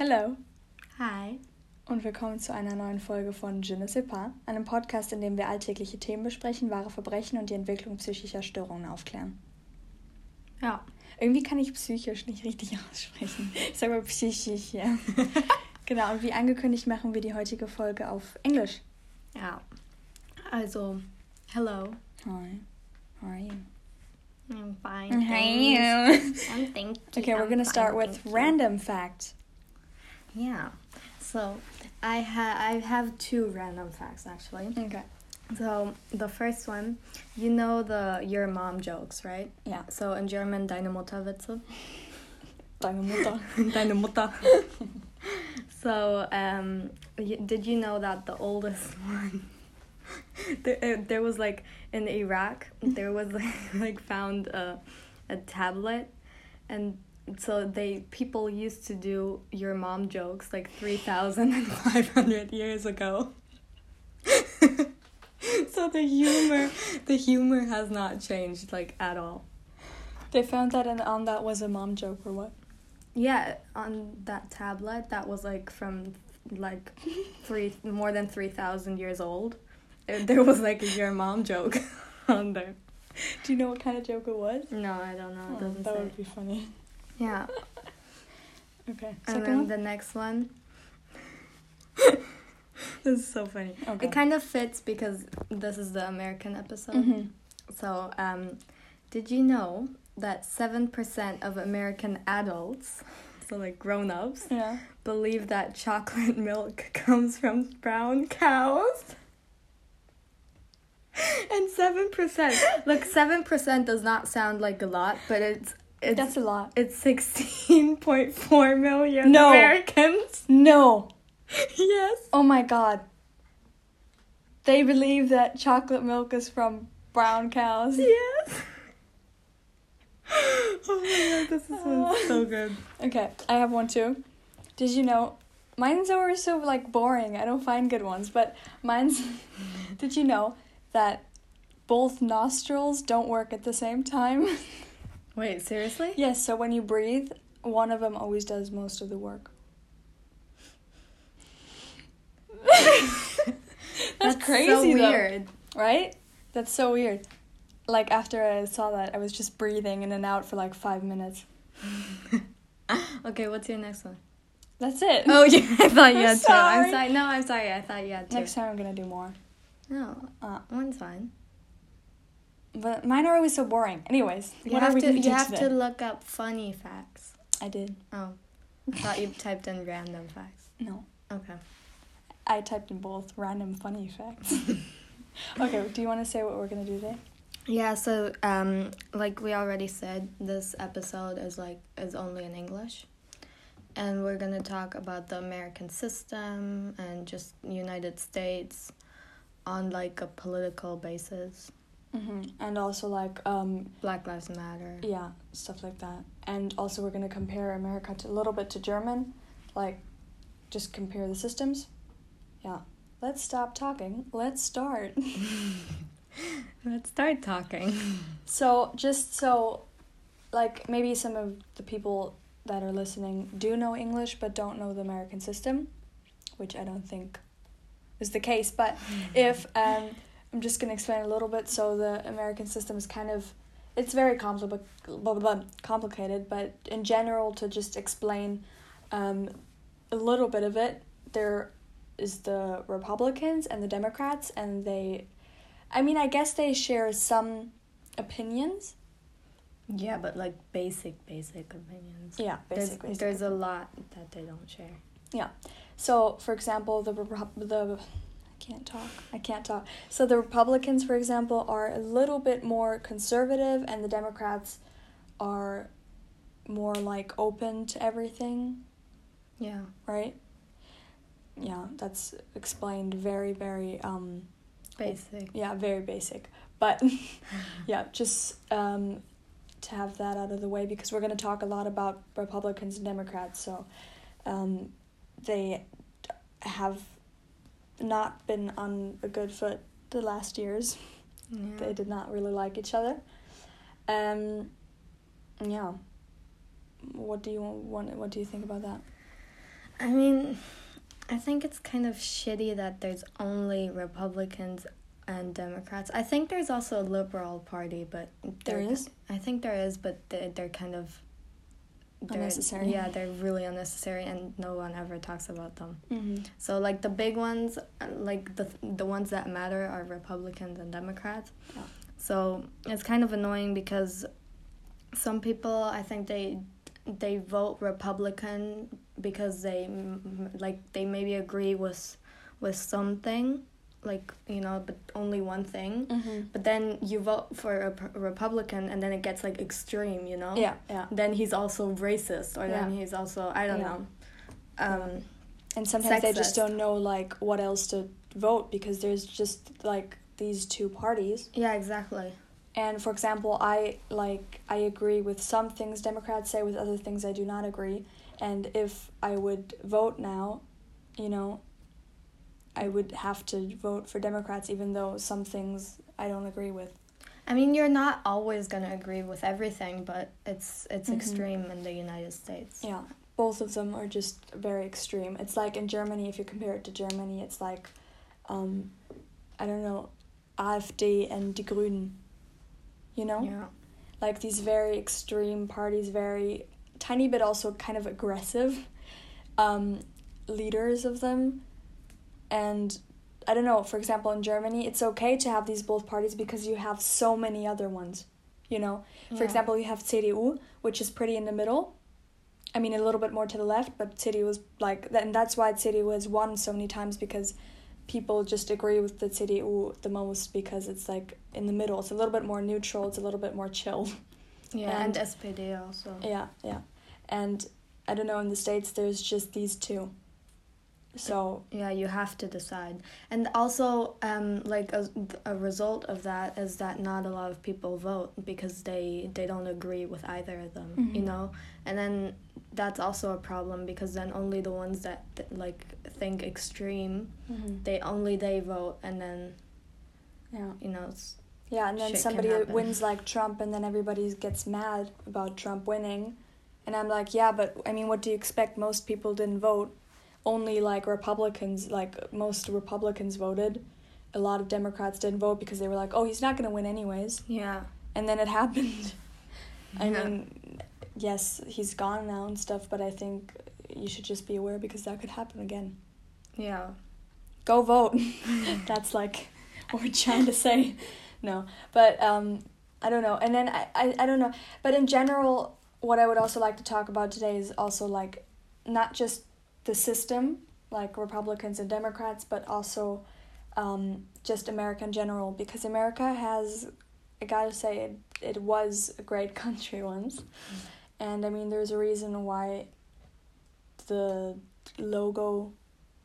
Hallo Hi. und willkommen zu einer neuen Folge von Je ne sais pas, einem Podcast, in dem wir alltägliche Themen besprechen, wahre Verbrechen und die Entwicklung psychischer Störungen aufklären. Ja. Irgendwie kann ich psychisch nicht richtig aussprechen. Ich sage mal psychisch, ja. genau, und wie angekündigt machen wir die heutige Folge auf Englisch. Ja. Also, hello. Hi, how are you? I'm fine. How are you? I'm thank you. Okay, we're I'm gonna fine, start with random facts. Yeah. So, I ha I have two random facts actually. Okay. So, the first one, you know the your mom jokes, right? Yeah. So in German, deine Mutter Witze. Deine Mutter. deine Mutter. so, um, y- did you know that the oldest one? there, uh, there was like in Iraq, there was like, like found a, a tablet, and so they people used to do your mom jokes like three thousand and five hundred years ago. so the humor, the humor has not changed like at all. They found that and on that was a mom joke or what? Yeah, on that tablet that was like from like three more than three thousand years old. There was like a your mom joke on there. Do you know what kind of joke it was? No, I don't know. Oh, that would be funny. Yeah, Okay. and then one? the next one. this is so funny. Okay. It kind of fits because this is the American episode. Mhm. So, um, did you know that seven percent of American adults, so like grown ups, Yeah. believe that chocolate milk comes from brown cows. And seven percent. Look, seven percent does not sound like a lot, but it's it's That's a lot. it's sixteen point four million No. Americans. No. yes. Oh my god. They believe that chocolate milk is from brown cows. Yes. Oh my god, this is so, uh. so good. Okay, I have one too. Did you know? Mine's always so like boring. I don't find good ones, but mine's. did you know that both nostrils don't work at the same time? Wait, seriously? yes. So when you breathe, one of them always does most of the work. That's, crazy, So though. weird. right? That's so weird. Like after I saw that, I was just breathing in and out for like five minutes. Okay, what's your next one? That's it. Oh yeah, I thought you I'm had two. I'm sorry. No, I'm sorry. I thought you had two. Next time I'm gonna do more. No, Uh, one's fine. But mine are always so boring. Anyways, You what have are we to. You have today? to look up funny facts. I did. Oh, I thought you typed in random facts. No, Okay. I typed in both random funny facts. okay, do you want to say what we're gonna do today? Yeah. So, um, like we already said, this episode is like is only in English, and we're gonna talk about the American system and just United States, on like a political basis. Mm-hmm. And also like um Black Lives Matter. yeah stuff like that. And also we're gonna compare America to, a little bit to German, like just compare the systems. Yeah. Let's stop talking. Let's start. Let's start talking. So, just so, like, maybe some of the people that are listening do know English but don't know the American system, which I don't think is the case. But if, um, I'm just going to explain a little bit. So, the American system is kind of, it's very compli- blah, blah, blah, complicated, but in general, to just explain um, a little bit of it, there is the Republicans and the Democrats, and they, I mean, I guess they share some opinions. Yeah, but like basic, basic opinions. Yeah, There's, basic, basic. there's a lot that they don't share. Yeah. So, for example, the the can't talk. I can't talk. So the Republicans, for example, are a little bit more conservative, and the Democrats are more like open to everything, Yeah. right? Yeah, that's explained very, very um, Basic. yeah, very basic. But yeah, just um, to have that out of the way because we're going to talk a lot about Republicans and Democrats. So um, they have not been on a good foot the last years. Yeah. They did not really like each other. Um, yeah. What do you want? What do you think about that? I mean, I think it's kind of shitty that there's only Republicans and Democrats. I think there's also a liberal party, but there is. I think there is, but they're, they're kind of Unnecessary. Yeah, they're really unnecessary, and no one ever talks about them. Mm-hmm. So like the big ones, like the the ones that matter are Republicans and Democrats. Yeah. So it's kind of annoying because some people I think they they vote Republican because they like they maybe agree with with something like you know but only one thing Mm-hmm. but then you vote for a, Republican and then it gets like extreme you know Yeah, yeah. then he's also racist or then he's also I don't Yeah. know um And sometimes they just don't know like what else to vote because there's just like these two parties. yeah exactly And for example, I like I agree with some things Democrats say, with other things I do not agree. And if I would vote now, you know, I would have to vote for Democrats even though some things I don't agree with. I mean, you're not always gonna agree with everything, but it's it's Mhm. extreme in the United States. Yeah, both of them are just very extreme. It's like in Germany, if you compare it to Germany, it's like, um, I don't know, AfD and Die Grünen. You know, Yeah. like these very extreme parties, very tiny but also kind of aggressive um, leaders of them, and I don't know. For example, in Germany, it's okay to have these both parties because you have so many other ones. You know, for Yeah. example, you have CDU, which is pretty in the middle. I mean, a little bit more to the left, but CDU is like, and that's why CDU has won so many times because people just agree with the CDU the most because it's like in the middle. It's a little bit more neutral. It's a little bit more chill. Yeah, and, And- SPD also. Yeah, yeah, and I don't know. In the states, there's just these two. So Yeah, you have to decide. And also, um, like a, a result of that is that not a lot of people vote because they they don't agree with either of them, you Mhm. know. And then that's also a problem because then only the ones that, that like think extreme, they only they vote, and then yeah, you know it's yeah, and then somebody wins like Trump, and then everybody gets mad about Trump winning, and I'm like, yeah, but I mean, what do you expect? Most people didn't vote. Only like Republicans, like most Republicans voted. A lot of Democrats didn't vote because they were like, oh, he's not gonna win anyways. yeah. And then it happened. I Yeah. mean, yes, he's gone now and stuff, but I think you should just be aware because that could happen again. Yeah. Go vote. That's like what we're trying to say. No, but um, I don't know. And then I, I, I don't know. But in general, what I would also like to talk about today is also like not just the system, like Republicans and Democrats, but also um, just America in general. Because America has, I gotta say, it, it was a great country once. And I mean, there's a reason why the logo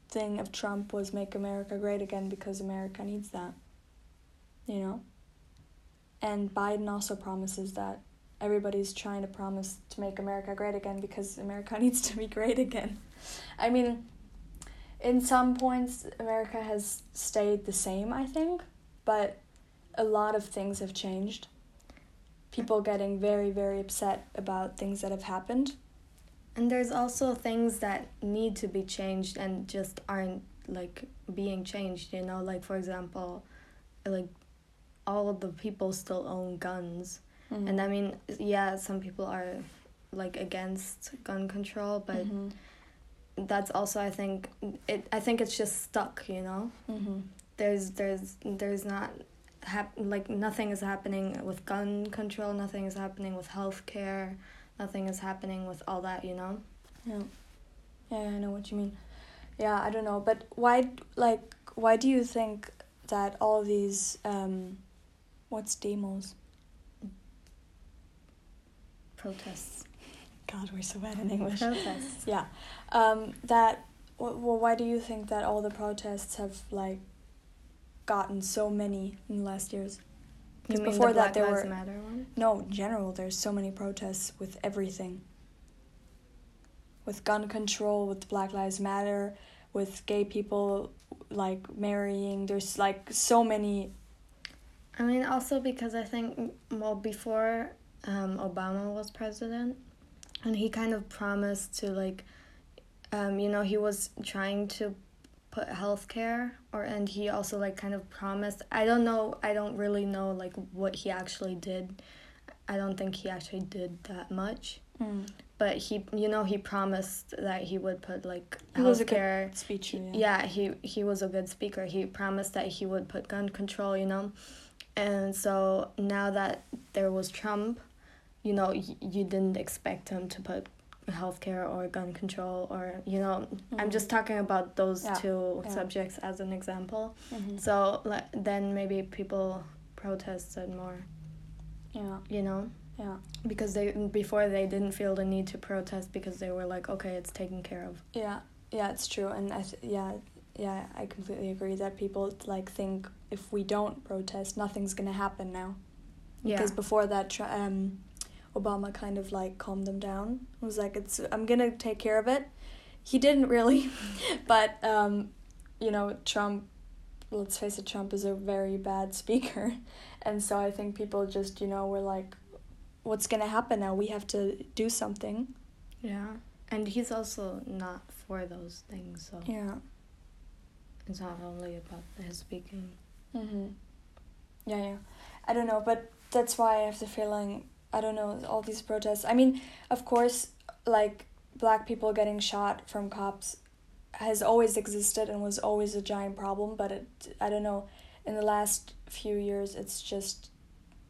thing of Trump was make America great again because America needs that. You know? And Biden also promises that everybody's trying to promise to make America great again because America needs to be great again. I mean, in some points, America has stayed the same, I think, but a lot of things have changed. People getting very, very upset about things that have happened. And there's also things that need to be changed and just aren't like being changed, you know, like for example, like all of the people still own guns. Mm-hmm. And I mean, yeah, some people are like against gun control, but Mhm. That's also I think it I think it's just stuck, you know. Mhm. There's there's there's not hap- like nothing is happening with gun control, nothing is happening with healthcare, nothing is happening with all that, you know. Yeah. Yeah, I know what you mean. Yeah, I don't know, but why like why do you think that all these um what's demos? Protests. God, we're so bad in English. Protests. Yeah. Um that well why do you think that all the protests have like gotten so many in the last years? Because before the that Black there Lives were- Matter one? No, in general, there's so many protests with everything. With gun control, with Black Lives Matter, with gay people like marrying. There's like so many. I mean, also because I think, well, before um, Obama was president, and he kind of promised to like um, you know, he was trying to put healthcare or and he also like kind of promised I don't know I don't really know like what he actually did. I don't think he actually did that much. Mm. But he you know he promised that he would put like He was a good healthcare Speech. Yeah. yeah he he was a good speaker he promised that he would put gun control you know and so now that there was trump you know y- you didn't expect him to put healthcare or gun control or you know i'm just talking about those Yeah, two yeah. subjects as an example Mhm. so like then maybe people protested more Yeah. you know Yeah. because they before they didn't feel the need to protest because they were like okay it's taken care of Yeah, yeah, it's true, and I th- yeah, yeah, I completely agree that people like think if we don't protest, nothing's gonna happen now. yeah Because before that, tr- um, Obama kind of like calmed them down. It was like, "It's I'm gonna take care of it." He didn't really, but um, you know, Trump. Let's face it, Trump is a very bad speaker, and so I think people just you know were like, "What's gonna happen now? We have to do something." Yeah. And he's also not for those things, so Yeah. it's not only about his speaking. Mm-hmm. Yeah, yeah. I don't know, but that's why I have the feeling I don't know all these protests. I mean, of course, like black people getting shot from cops has always existed and was always a giant problem, but it I don't know, in the last few years it's just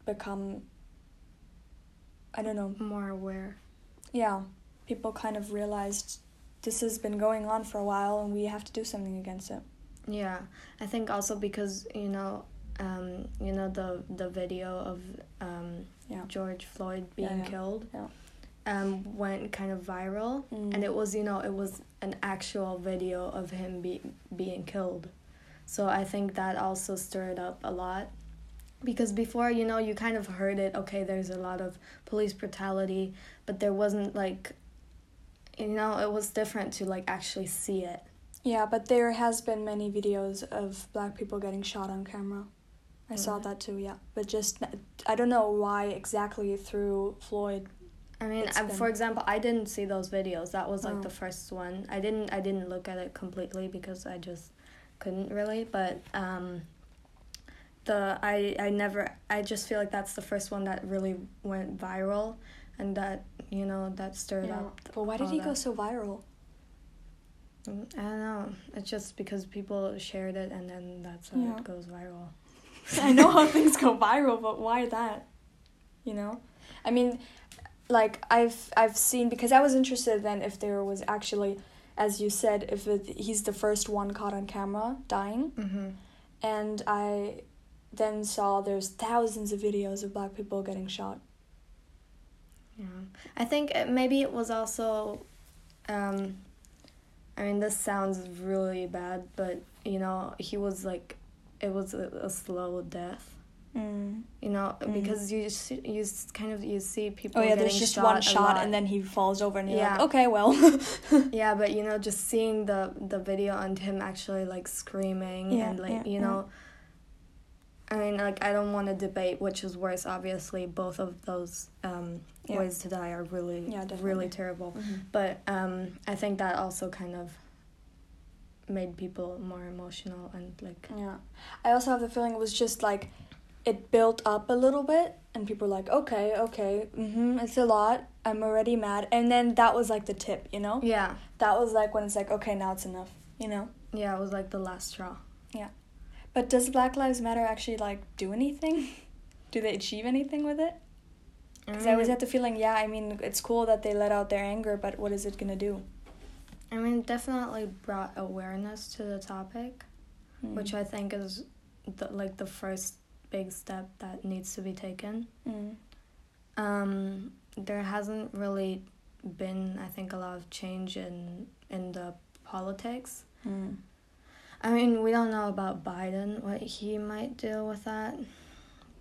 become I don't know. More aware. Yeah, people kind of realized this has been going on for a while and we have to do something against it. Yeah. I think also because, you know, um, you know the the video of um, Yeah. George Floyd being yeah. killed Yeah. um, went kind of viral. Mm. And it was, you know, it was an actual video of him be- being killed. So I think that also stirred up a lot. Because before, you know, you kind of heard it, okay, there's a lot of police brutality, but there wasn't like, you know, it was different to like actually see it. Yeah, but there has been many videos of black people getting shot on camera. I saw that too, yeah. But just I don't know why exactly through Floyd. I mean, I, for example, I didn't see those videos. That was like Oh. the first one. I didn't I didn't look at it completely because I just couldn't really, but um the I I never I just feel like that's the first one that really went viral and that, you know, that stirred Yeah. up. But why did he go so viral? Mm, I don't know. It's just because people shared it and then that's how Yeah. it goes viral. I know how things go viral, but why that? You know? I mean, like I've I've seen because I was interested then if there was actually as you said if it, he's the first one caught on camera dying Mhm. and I then saw there's thousands of videos of black people getting shot. Yeah, I think it, maybe it was also, um, I mean, this sounds really bad, but you know, he was like, it was a, a slow death. Mm. You know, Mm. because you see, you kind of you see people. Oh yeah, there's just one shot and then he falls over and you're like, Yeah. okay, well. yeah, but you know, just seeing the the video and him actually like screaming Yeah, and like yeah, you know. I mean, like I don't want to debate which is worse. Obviously, both of those um, ways to die are really, really terrible. Mhm. But um, I think that also kind of made people more emotional and like Yeah. I also have the feeling it was just like it built up a little bit and people were like, okay, okay, mm-hmm, it's a lot. I'm already mad. And then that was like the tip, you know? yeah, That was like when it's like, okay, now it's enough, you know? yeah, it was like the last straw. Yeah. But does Black Lives Matter actually like do anything? do they achieve anything with it? Because I always had the feeling, yeah, I mean, it's cool that they let out their anger, but what is it gonna do? I mean, definitely brought awareness to the topic, Mm. which I think is the, like the first big step that needs to be taken. Mm. Um, there hasn't really been, I think, a lot of change in in the politics. Mm. I mean, we don't know about Biden, what he might deal with that.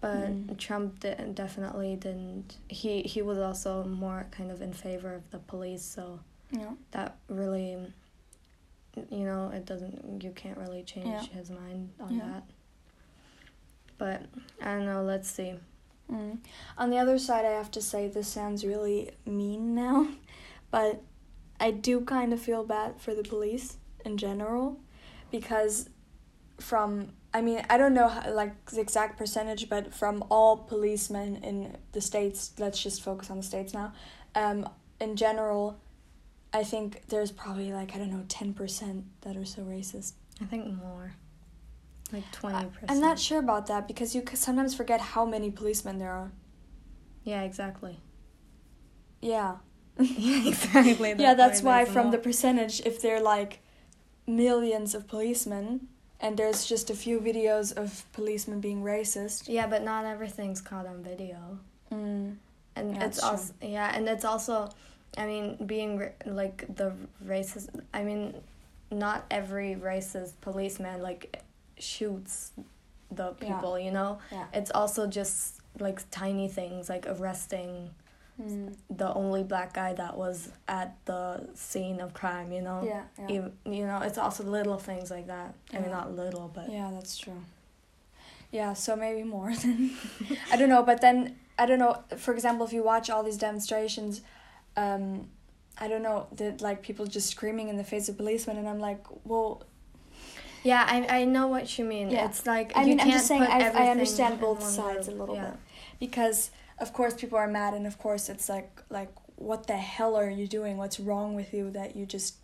But Mm. Trump di- definitely didn't. He, he was also more kind of in favor of the police, so Yeah. that really, you know, it doesn't, you can't really change Yeah. his mind on Yeah. that. But I don't know, let's see. Mm. On the other side, I have to say this sounds really mean now, but I do kind of feel bad for the police in general because from I mean, I don't know how, like the exact percentage, but from all policemen in the states, let's just focus on the states now. Um, in general, I think there's probably like I don't know ten percent that are so racist. I think more. Like twenty percent. I'm not sure about that because you sometimes forget how many policemen there are. Yeah, exactly. Yeah. yeah, exactly. yeah, that's why from the percentage, if there are like millions of policemen and there's just a few videos of policemen being racist. Yeah, but not everything's caught on video. Mm. and Yeah, it's true. also yeah and it's also i mean being like the racist i mean not every racist policeman like shoots the Yeah. people you know Yeah. it's also just like tiny things like arresting Mm. the only black guy that was at the scene of crime you know Yeah, yeah. you, you know it's also little things like that i mean not little but Yeah, that's true. Yeah, so maybe more than I don't know, but then I don't know. For example, if you watch all these demonstrations, um, I don't know that like people just screaming in the face of policemen, and I'm like, well, yeah i, I know what you mean Yeah. it's like I you mean, I'm just saying I, I understand both sides a little yeah. bit because of course people are mad, and of course it's like like what the hell are you doing? What's wrong with you that you just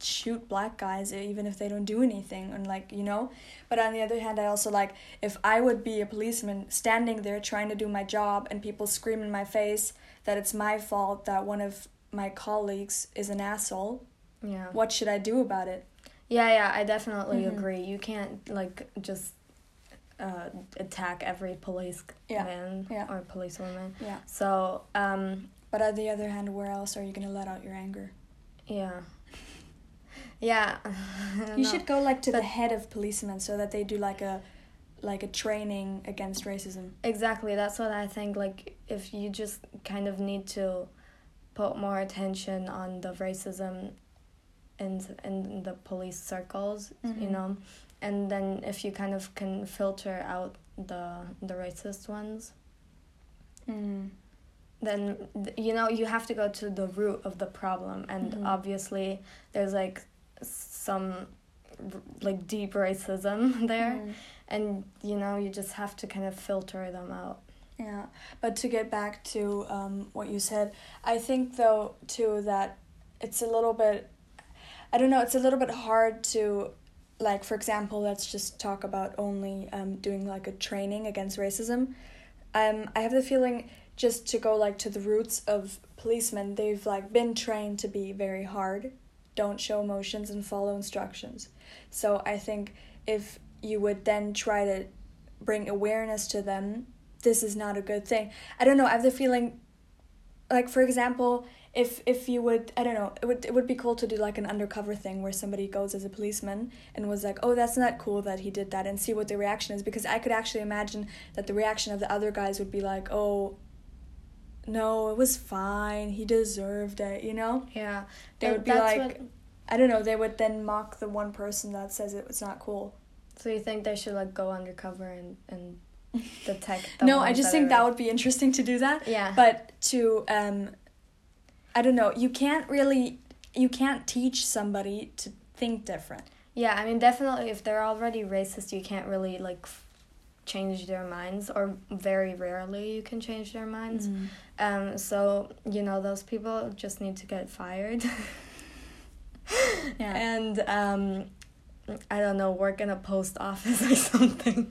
shoot black guys even if they don't do anything and like you know but on the other hand i also like if i would be a policeman standing there trying to do my job and people scream in my face that it's my fault that one of my colleagues is an asshole yeah what should i do about it Yeah, yeah, I definitely Mhm. agree. You can't like just uh, attack every police Yeah, man yeah. or policewoman. yeah So, um, but on the other hand where else are you going to let out your anger yeah, yeah. You know. should go like to the head of policemen so that they do like a like a training against racism exactly. That's what I think. Like, if you just kind of need to put more attention on the racism in in the police circles, you Mhm. know, and then if you kind of can filter out the the racist ones. mm. then th- you know you have to go to the root of the problem and Mhm. obviously there's like some like deep racism there Mm. and you know you just have to kind of filter them out Yeah, but to get back to um, what you said, I think though too that it's a little bit, I don't know, it's a little bit hard to, like for example, let's just talk about only um, doing like a training against racism. Um, I have the feeling just to go like to the roots of policemen, they've like been trained to be very hard, don't show emotions and follow instructions. So I think if you would then try to bring awareness to them this is not a good thing. I don't know. I have the feeling, like for example, if if you would, I don't know, it would it would be cool to do like an undercover thing where somebody goes as a policeman and was like, oh, that's not cool that he did that, and see what the reaction is because I could actually imagine that the reaction of the other guys would be like, oh. No, it was fine. He deserved it, you know? yeah They would be like, what- I don't know, they would then mock the one person that says it was not cool. so you think they should like go undercover and and detect no, I just that think that would be interesting to do that. yeah but to um i don't know you can't really you can't teach somebody to think different yeah i mean definitely if they're already racist you can't really like change their minds or very rarely you can change their minds Um, so you know those people just need to get fired. yeah And um, I don't know, work in a post office or something.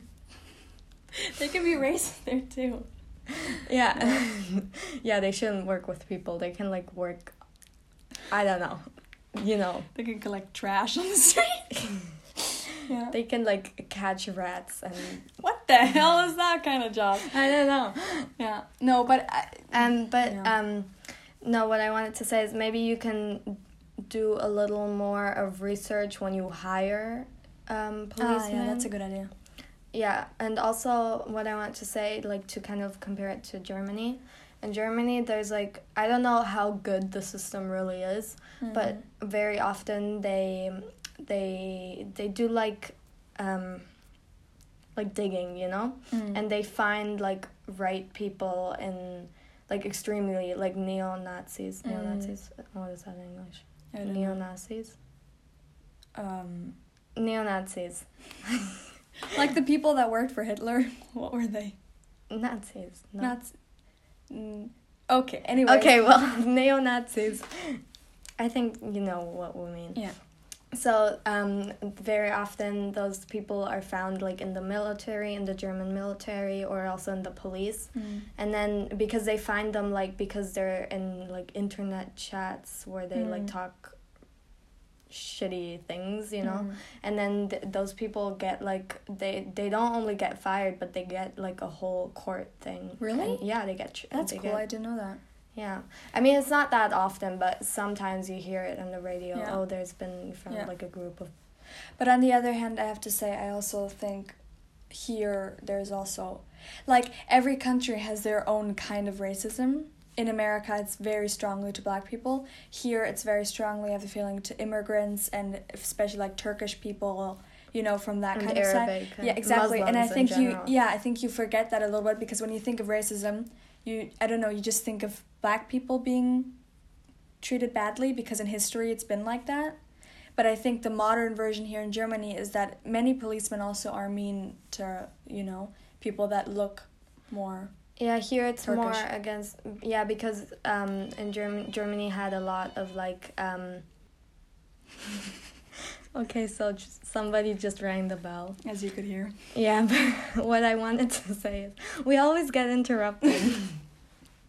they can be racist there too Yeah, yeah, they shouldn't work with people. They can like work. I don't know, you know, they can collect trash on the street yeah they can like catch rats and what the hell is that kind of job I don't know. yeah no but I, Um, but Yeah. um, no, what I wanted to say is maybe you can do a little more of research when you hire um policemen. ah, yeah that's a good idea Yeah, and also what I want to say, like to kind of compare it to Germany. In Germany, there's like I don't know how good the system really is, but very often they they they do like um like digging, you know, Mm. and they find like right people in like extremely like neo Nazis. Mm. Neo Nazis. What is that in English? Neo Nazis. Um, Neo Nazis. like the people that worked for Hitler. What were they? Nazis. No. Not. Mm, okay. Anyway. Okay, well, neo Nazis. I think you know what we mean. Yeah. So, um, very often those people are found like in the military, in the German military, or also in the police. Mm. And then because they find them like because they're in like internet chats where they like Mm. talk shitty things, you know. Mm. And then th- those people get like they they don't only get fired, but they get like a whole court thing. Really? And, yeah, they get. tr- That's they cool. get- I didn't know that. Yeah, I mean it's not that often, but sometimes you hear it on the radio. Yeah. Oh, there's been from Yeah. like a group of But on the other hand, I have to say, I also think here there's also, like, every country has their own kind of racism. In America, it's very strongly to black people. Here, it's very strongly, I have the feeling, to immigrants and especially like Turkish people, you know, from that and kind of side. Arabic. Yeah, exactly. and I think you, yeah, I think you forget that a little bit because when you think of racism, you, I don't know, you just think of black people being treated badly because in history it's been like that. But I think the modern version here in Germany is that many policemen also are mean to, you know, people that look more. Yeah, here it's more against yeah because um in German Germany had a lot of like um. okay, so just, somebody just rang the bell. As you could hear. Yeah, but what I wanted to say is we always get interrupted.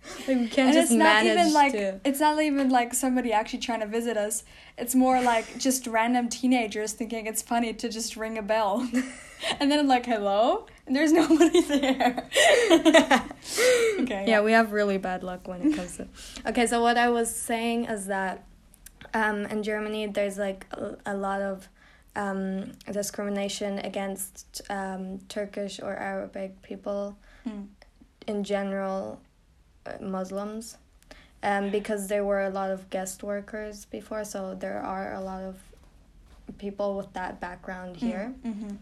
like we can't and just it's not manage even like to. it's not even like somebody actually trying to visit us. It's more like just random teenagers thinking it's funny to just ring a bell. and then I'm like, hello? And there's nobody there. okay. yeah, we have really bad luck when it comes to. Okay, so what I was saying is that um, in Germany there's like a, a lot of um, discrimination against um, Turkish or Arabic people Mm. in general, Muslims, um, because there were a lot of guest workers before, so there are a lot of people with that background here. Mm-hmm.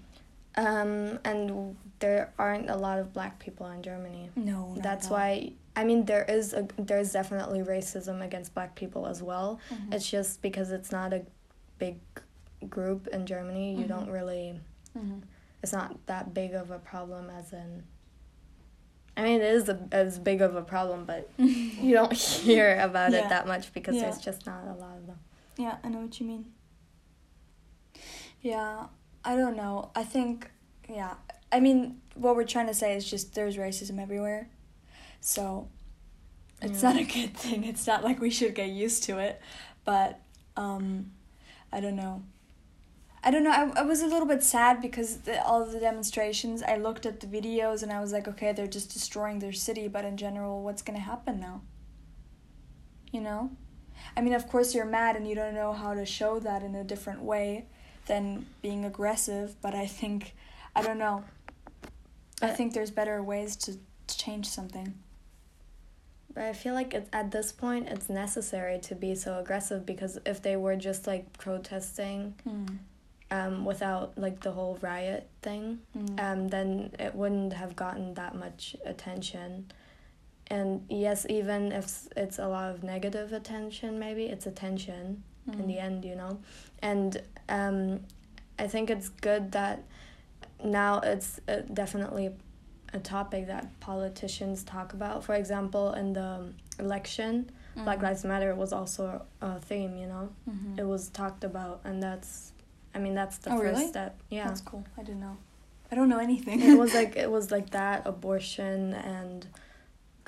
Um, and there aren't a lot of black people in Germany. No. That's at why I mean there is a there's definitely racism against black people as well. Mhm. It's just because it's not a big group in Germany, you Mhm. don't really Mhm. it's not that big of a problem as in I mean it is a, as big of a problem, but you don't hear about Yeah. it that much because Yeah. there's just not a lot of them. Yeah, I know what you mean. Yeah, I don't know. I think, yeah. I mean, what we're trying to say is just there's racism everywhere. So it's Yeah. not a good thing. It's not like we should get used to it. But um I don't know. I don't know. I, I was a little bit sad because the, all of the demonstrations, I looked at the videos and I was like, okay, they're just destroying their city, but in general, what's going to happen now? You know? I mean, of course, you're mad and you don't know how to show that in a different way than being aggressive, but I think, I don't know. I think there's better ways to, to change something. But I feel like it's, at this point it's necessary to be so aggressive because if they were just like protesting hmm. Um, without like the whole riot thing, Mm. um, then it wouldn't have gotten that much attention. And yes, even if it's a lot of negative attention, maybe it's attention in the Mm. end, you know. And um, I think it's good that now it's uh, definitely a topic that politicians talk about. For example, in the election, Black Mm. Lives Matter was also a theme, you know. Mhm. It was talked about, and that's, I mean, that's the Oh, first really? step. Yeah. That's cool. I didn't know. I don't know anything. it was like it was like that abortion and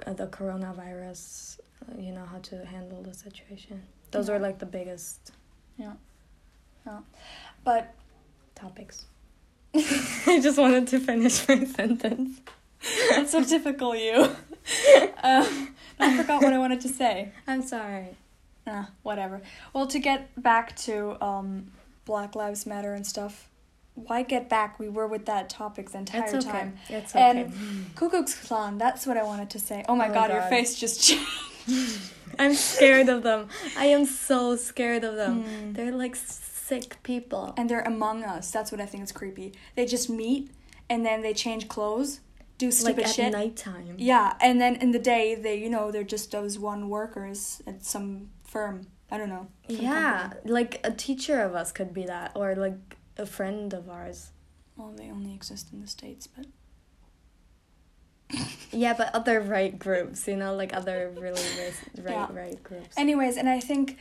uh, the coronavirus uh, you know how to handle the situation those Yeah. were like the biggest Yeah. Yeah. but topics i just wanted to finish my sentence that's so typical you. um, I forgot what I wanted to say. i'm sorry Ah, whatever. Well, to get back to um, Black Lives Matter and stuff, why get back? We were with that topic the entire it's okay time. it's okay And Klux Klan, that's what I wanted to say. Oh my, Oh my god, your face just changed. i'm scared of them i am so scared of them Mm. they're like sick people And they're among us. That's what I think is creepy. They just meet and then they change clothes, do stupid shit. like at shit. nighttime Yeah, and then in the day they, you know, they're just those one workers at some firm. I don't know. Yeah, company. like a teacher of us could be that, or like a friend of ours. Well, they only exist in the states, but Yeah, but other right groups, you know, like other really right Yeah. right groups. anyways, and I think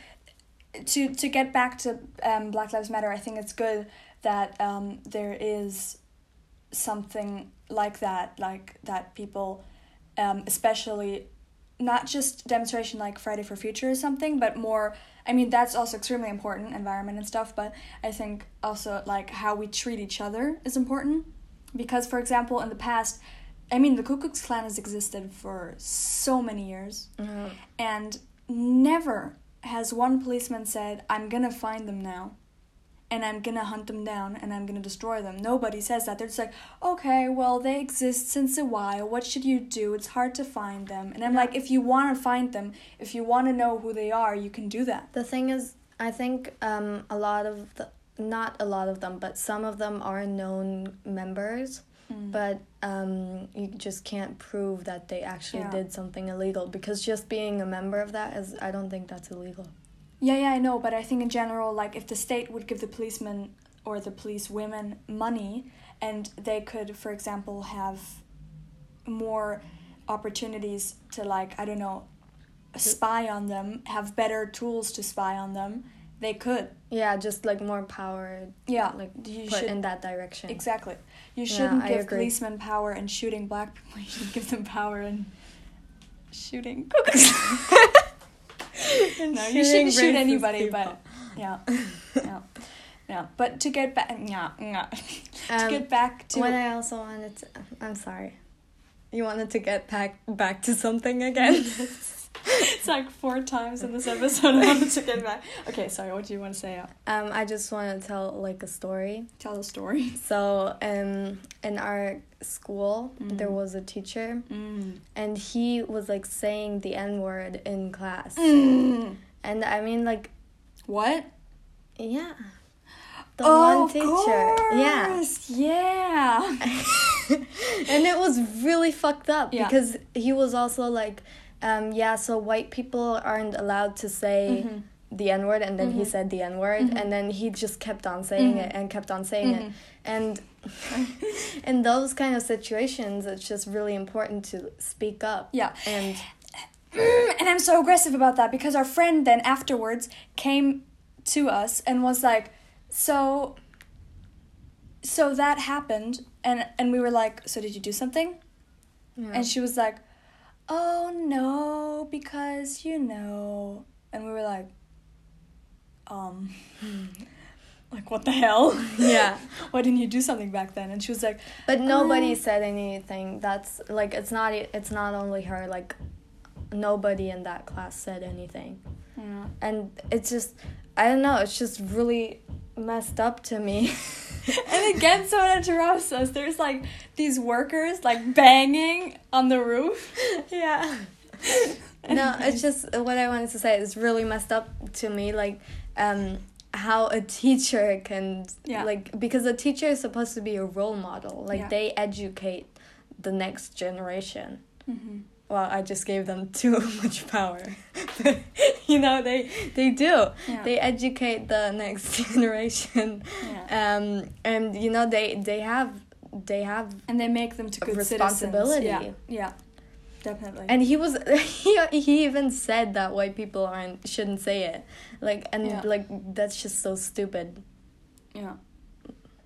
to to get back to um, Black Lives Matter, I think it's good that um, there is something like that, like that people, um, especially not just demonstration like Friday for Future or something, but more. I mean, that's also extremely important, environment and stuff. But I think also like how we treat each other is important, because for example, in the past, I mean, the Ku Klux Klan has existed for so many years Mhm. and never has one policeman said, I'm gonna find them now and I'm gonna hunt them down and I'm gonna destroy them. Nobody says that. They're just like, okay, well, they exist since a while. What should you do? It's hard to find them. And I'm Yeah. like, if you wanna find them, if you wanna know who they are, you can do that. The thing is, I think um, a lot of the, not a lot of them, but some of them are known members, but um, you just can't prove that they actually Yeah. did something illegal because just being a member of that is, I don't think that's illegal. Yeah, yeah, I know, but I think in general, like if the state would give the policemen or the police women money and they could, for example, have more opportunities to, like, I don't know, spy on them, have better tools to spy on them, they could. Yeah, just like more power, Yeah, like you put should. in that direction. Exactly. You shouldn't I give policemen power in shooting black people. You should give them power in shooting. no, you shouldn't shoot anybody, people. but yeah, yeah, yeah. But to get back, yeah, yeah. to Um, get back to When I also wanted to, I'm sorry. You wanted to get back back to something again. It's like four times in this episode. I wanted to get back. Okay, sorry. What do you want to say? um, I just want to tell like a story. Tell a story. So, um, in our school, Mm. there was a teacher, Mm. and he was like saying the N word in class. Mm. And I mean, like, What? yeah. The oh, one teacher. Yeah. course. Yeah. and it was really fucked up Yeah. because he was also like, um, yeah, so white people aren't allowed to say Mhm. the N word, and then he Mhm. said the N word, Mhm. and then he just kept on saying Mhm. it and kept on saying it. And in those kind of situations, it's just really important to speak up. Yeah. And and I'm so aggressive about that because our friend then afterwards came to us and was like, "So so that happened." And and we were like, "So did you do something?" yeah. And she was like, "Oh no, because you know." And we were like, um like what the hell? yeah. Why didn't you do something back then? And she was like, But nobody Um, said anything. That's like it's not it's not only her. Like nobody in that class said anything. yeah. and it's just I don't know. It's just really messed up to me. and again, someone interrupts us. There's like these workers like banging on the roof. yeah. no, it's just what I wanted to say. It's really messed up to me. Like, um, how a teacher can Yeah. like because a teacher is supposed to be a role model. Like Yeah. they educate the next generation. Mm-hmm. Well, I just gave them too much power. You know, they they do. Yeah. They educate the next generation. Yeah. Um, and you know they they have they have and they make them to good responsibility. citizens. Yeah, yeah, definitely. and he was he, he even said that white people aren't shouldn't say it like and Yeah. like that's just so stupid yeah,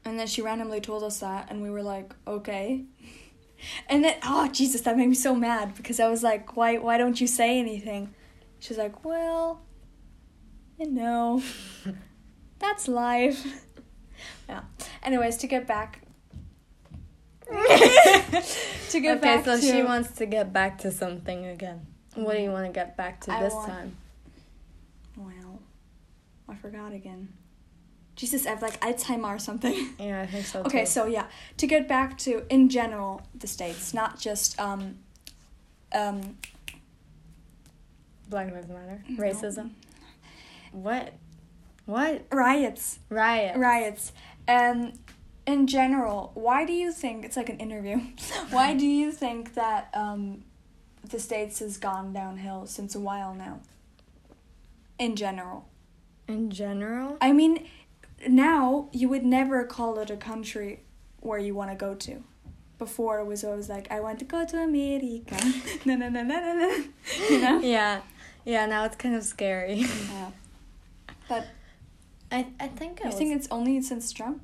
and then she randomly told us that, and we were like, okay. And then, oh Jesus, that made me so mad because I was like, why, why don't you say anything? She's like, well, you know, that's life. yeah. Anyways, to get back. to get okay back so to she wants to get back to something again what do you want to get back to I this want- time Well, I forgot again. Jesus, I have like Alzheimer or something. yeah i think so okay, too. so yeah, to get back to in general the states, not just um, um, black lives matter No. racism what what riots, riot riots, and in general, why do you think it's like an interview? why do you think that um, the states has gone downhill since a while now? in general. In general? I mean, now you would never call it a country where you want to go to. Before it was always like, I want to go to America. no, no, no, no, no, no. You know? Yeah. Yeah, now it's kind of scary. Yeah. But I, I think I it think it's only since Trump.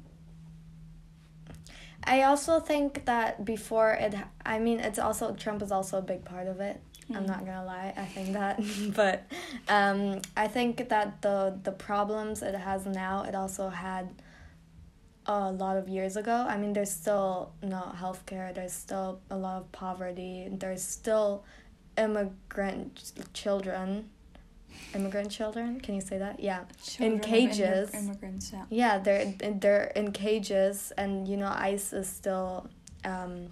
I also think that before it, I mean, it's also Trump is also a big part of it. I'm Mm. not gonna lie, I think that, but um, I think that the the problems it has now, it also had a lot of years ago. I mean, there's still no healthcare. There's still a lot of poverty. There's still immigrant children. Immigrant children? Can you say that? Yeah. Children immig- cages. immigrants, yeah. Yeah, they're they're in cages, and you know ICE is still, um,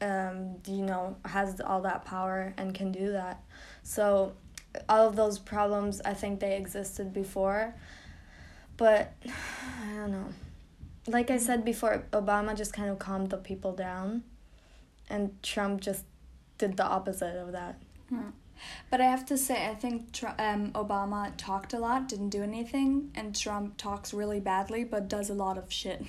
um, you know, has all that power and can do that. So, all of those problems, I think they existed before, but I don't know. Like I said before, Obama just kind of calmed the people down, and Trump just did the opposite of that. Hmm. But I have to say, I think Tr- um, Obama talked a lot, didn't do anything, and Trump talks really badly, but does a lot of shit.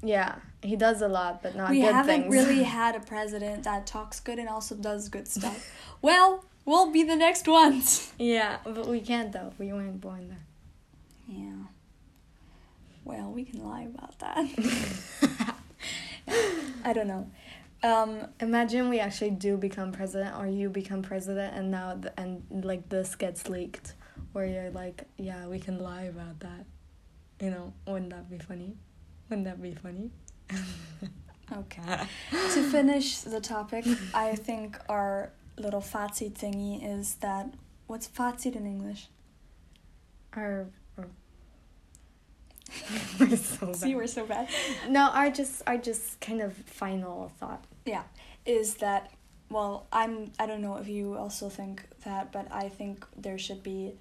Yeah, he does a lot, but not we good haven't really had a president that talks good and also does good stuff. well, we'll be the next ones. yeah, but we can't though. We weren't born there. Yeah. Well, we can lie about that. I don't know. Um, Imagine we actually do become president, or you become president, and now th- and like this gets leaked, where you're like, yeah, we can lie about that. You know, wouldn't that be funny? Wouldn't that be funny? okay. to finish the topic, I think our little fazit thingy is that what's fazit in English? Our we're so See, bad. we're so bad. No, our just our just kind of final thought. Yeah, is that well? I'm. I don't know if you also think that, but I think there should be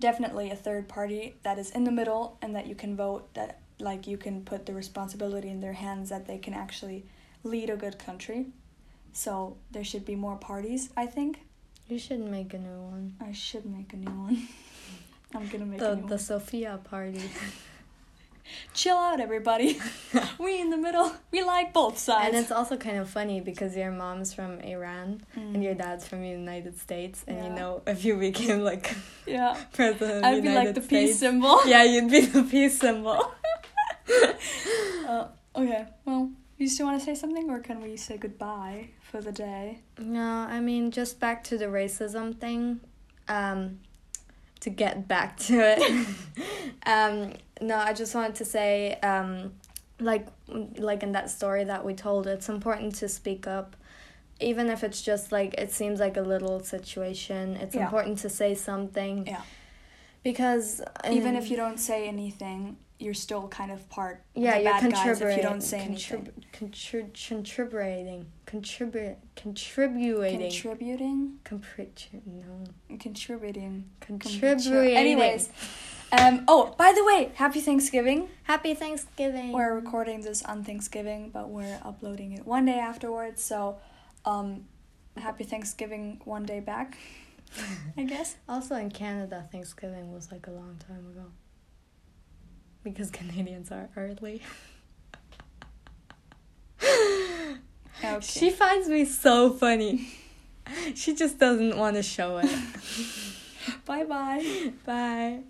definitely a third party that is in the middle and that you can vote. That like you can put the responsibility in their hands that they can actually lead a good country. So there should be more parties. I think You should make a new one. I should make a new one. I'm gonna make The a new the one. Sophia party. Chill out, everybody. we in the middle. We like both sides. And it's also kind of funny because your mom's from Iran Mm. and your dad's from the United States, and you know if you became like yeah. president I'd be United like the States, peace symbol. yeah, you'd be the peace symbol. Uh, okay. Well, you still want to say something, or can we say goodbye for the day? No, I mean just back to the racism thing. Um, to get back to it. um, no, I just wanted to say, um, like, like in that story that we told, it's important to speak up, even if it's just like it seems like a little situation. It's Yeah. important to say something. Yeah. Because Even um, if you don't say anything, you're still kind of part. of yeah, the you're contributing. if you don't say anything. Contrib- contributing, contribute, contributing, Contributing, Compri- no, contributing, contributing. Anyways, um. Oh, by the way, happy Thanksgiving. happy Thanksgiving. We're recording this on Thanksgiving, but we're uploading it one day afterwards. So, um, happy Thanksgiving one day back. I guess. Also in Canada, Thanksgiving was like a long time ago. Because Canadians are early. Okay. She finds me so funny. She just doesn't want to show it. bye bye. Bye.